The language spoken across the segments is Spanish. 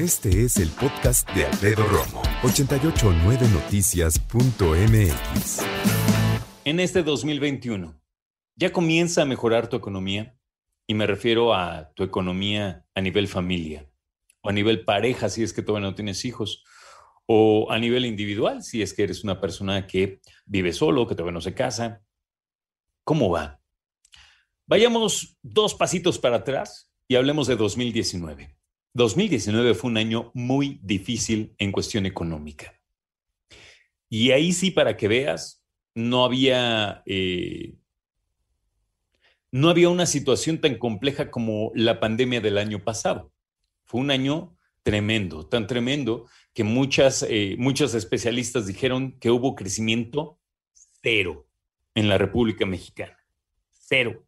Este es el podcast de Alfredo Romo, 889noticias.mx. En este 2021, ¿ya comienza a mejorar tu economía? Y me refiero a tu economía a nivel familia, o a nivel pareja si es que todavía no tienes hijos, o a nivel individual si es que eres una persona que vive solo, que todavía no se casa. ¿Cómo va? Vayamos dos pasitos para atrás y hablemos de 2019. 2019 fue un año muy difícil en cuestión económica. Y ahí sí, para que veas, no había, eh, no había una situación tan compleja como la pandemia del año pasado. Fue un año tremendo, tan tremendo que muchas, eh, muchos especialistas dijeron que hubo crecimiento cero en la República Mexicana. Cero.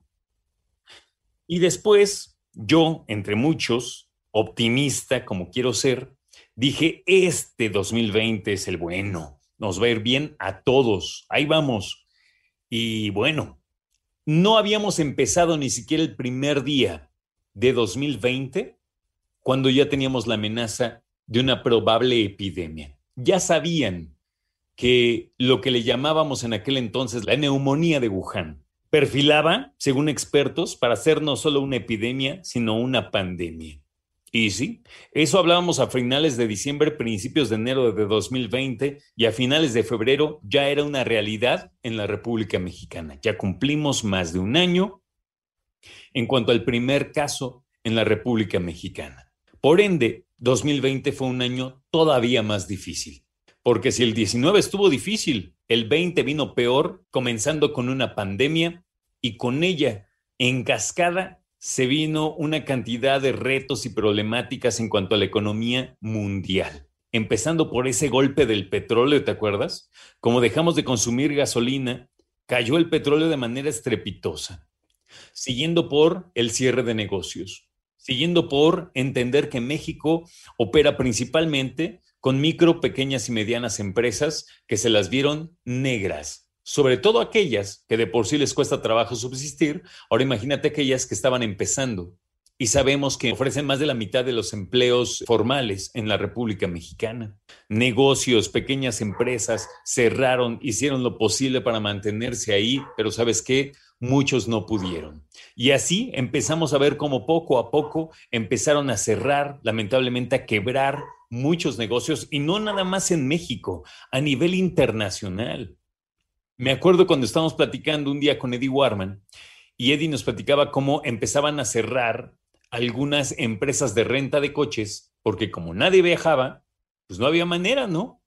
Y después, yo, entre muchos, optimista como quiero ser, dije, este 2020 es el bueno, nos va a ir bien a todos, ahí vamos. Y bueno, no habíamos empezado ni siquiera el primer día de 2020 cuando ya teníamos la amenaza de una probable epidemia. Ya sabían que lo que le llamábamos en aquel entonces la neumonía de Wuhan perfilaba, según expertos, para ser no solo una epidemia, sino una pandemia. Y sí, eso hablábamos a finales de diciembre, principios de enero de 2020 y a finales de febrero ya era una realidad en la República Mexicana. Ya cumplimos más de un año en cuanto al primer caso en la República Mexicana. Por ende, 2020 fue un año todavía más difícil, porque si el 19 estuvo difícil, el 20 vino peor, comenzando con una pandemia y con ella en cascada se vino una cantidad de retos y problemáticas en cuanto a la economía mundial. Empezando por ese golpe del petróleo, ¿te acuerdas? Como dejamos de consumir gasolina, cayó el petróleo de manera estrepitosa. Siguiendo por el cierre de negocios. Siguiendo por entender que México opera principalmente con micro, pequeñas y medianas empresas que se las vieron negras, sobre todo aquellas que de por sí les cuesta trabajo subsistir, ahora imagínate aquellas que estaban empezando. Y sabemos que ofrecen más de la mitad de los empleos formales en la República Mexicana. Negocios, pequeñas empresas cerraron, hicieron lo posible para mantenerse ahí, pero sabes qué, muchos no pudieron. Y así empezamos a ver cómo poco a poco empezaron a cerrar, lamentablemente a quebrar muchos negocios, y no nada más en México, a nivel internacional. Me acuerdo cuando estábamos platicando un día con Eddie Warman y Eddie nos platicaba cómo empezaban a cerrar algunas empresas de renta de coches, porque como nadie viajaba, pues no había manera, ¿no?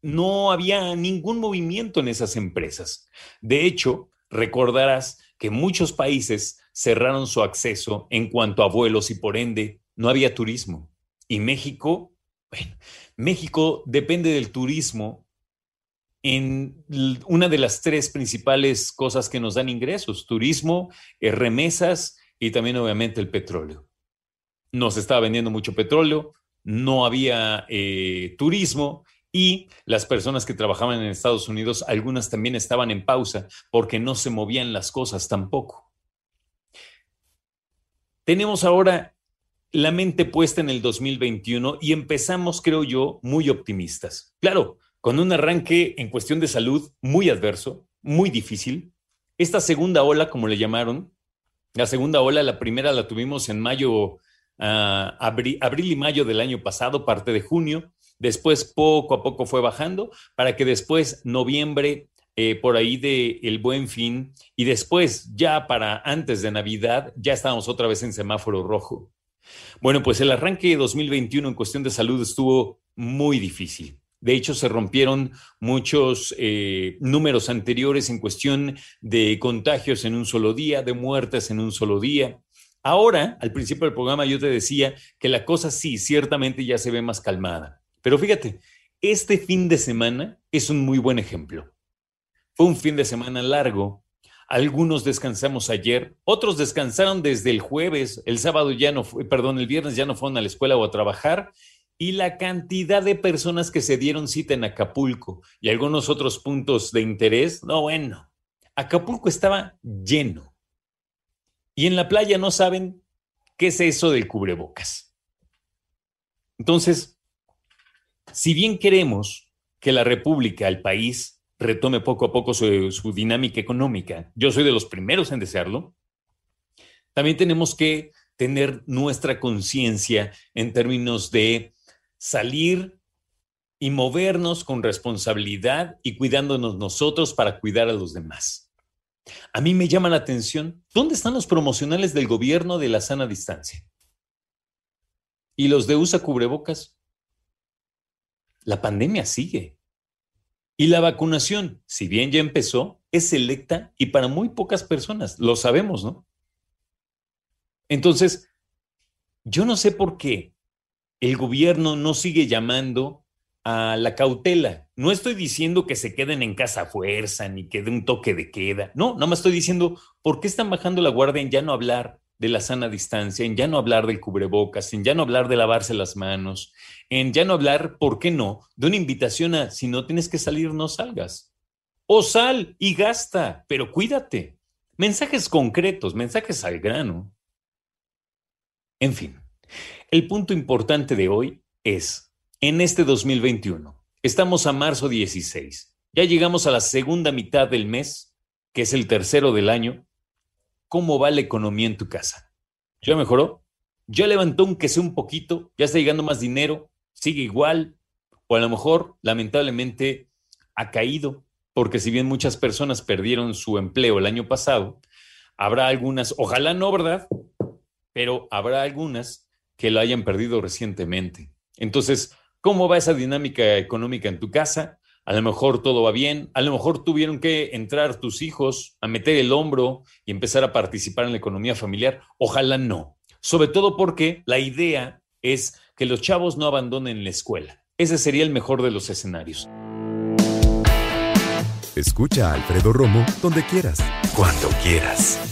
No había ningún movimiento en esas empresas. De hecho, recordarás que muchos países cerraron su acceso en cuanto a vuelos y por ende no había turismo. Y México, bueno, México depende del turismo en una de las tres principales cosas que nos dan ingresos, turismo, eh, remesas y también obviamente el petróleo. Nos estaba vendiendo mucho petróleo, no había eh, turismo y las personas que trabajaban en Estados Unidos, algunas también estaban en pausa porque no se movían las cosas tampoco. Tenemos ahora la mente puesta en el 2021 y empezamos, creo yo, muy optimistas. Claro, con un arranque en cuestión de salud muy adverso, muy difícil. Esta segunda ola, como le llamaron, la segunda ola, la primera la tuvimos en mayo, ah, abril, y mayo del año pasado, parte de junio. Después poco a poco fue bajando para que después noviembre, eh, por ahí de el buen fin, y después ya para antes de Navidad, ya estábamos otra vez en semáforo rojo. Bueno, pues el arranque de 2021 en cuestión de salud estuvo muy difícil. De hecho, se rompieron muchos eh, números anteriores en cuestión de contagios en un solo día, de muertes en un solo día. Ahora, al principio del programa, yo te decía que la cosa sí, ciertamente ya se ve más calmada. Pero fíjate, este fin de semana es un muy buen ejemplo. Fue un fin de semana largo. Algunos descansamos ayer, otros descansaron desde el jueves, el sábado ya no perdón, el viernes ya no fueron a la escuela o a trabajar y la cantidad de personas que se dieron cita en Acapulco y algunos otros puntos de interés, no, bueno, Acapulco estaba lleno. Y en la playa no saben qué es eso del cubrebocas. Entonces, si bien queremos que la República, el país, retome poco a poco su, su, dinámica económica, yo soy de los primeros en desearlo, también tenemos que tener nuestra conciencia en términos de salir y movernos con responsabilidad y cuidándonos nosotros para cuidar a los demás. A mí me llama la atención, ¿dónde están los promocionales del gobierno de la sana distancia? ¿Y los de usa cubrebocas? La pandemia sigue. Y la vacunación, si bien ya empezó, es selecta y para muy pocas personas. Lo sabemos, ¿no? Entonces, yo no sé por qué el gobierno no sigue llamando a la cautela. No estoy diciendo que se queden en casa a fuerza ni que dé un toque de queda. No, no me estoy diciendo por qué están bajando la guardia en ya no hablar de la sana distancia, en ya no hablar del cubrebocas, en ya no hablar de lavarse las manos, en ya no hablar, ¿por qué no?, de una invitación a si no tienes que salir, no salgas. O sal y gasta, pero cuídate. Mensajes concretos, mensajes al grano. En fin, el punto importante de hoy es en este 2021. Estamos a marzo 16. Ya llegamos a la segunda mitad del mes, que es el tercero del año. ¿Cómo va la economía en tu casa? ¿Ya mejoró? ¿Ya levantó un que un poquito? ¿Ya está llegando más dinero? ¿Sigue igual? O a lo mejor, lamentablemente, ha caído, porque si bien muchas personas perdieron su empleo el año pasado, habrá algunas, ojalá no, ¿verdad? Pero habrá algunas que lo hayan perdido recientemente. Entonces, ¿Cómo va esa dinámica económica en tu casa? A lo mejor todo va bien, a lo mejor tuvieron que entrar tus hijos a meter el hombro y empezar a participar en la economía familiar. Ojalá no. Sobre todo porque la idea es que los chavos no abandonen la escuela. Ese sería el mejor de los escenarios. Escucha a Alfredo Romo donde quieras, cuando quieras.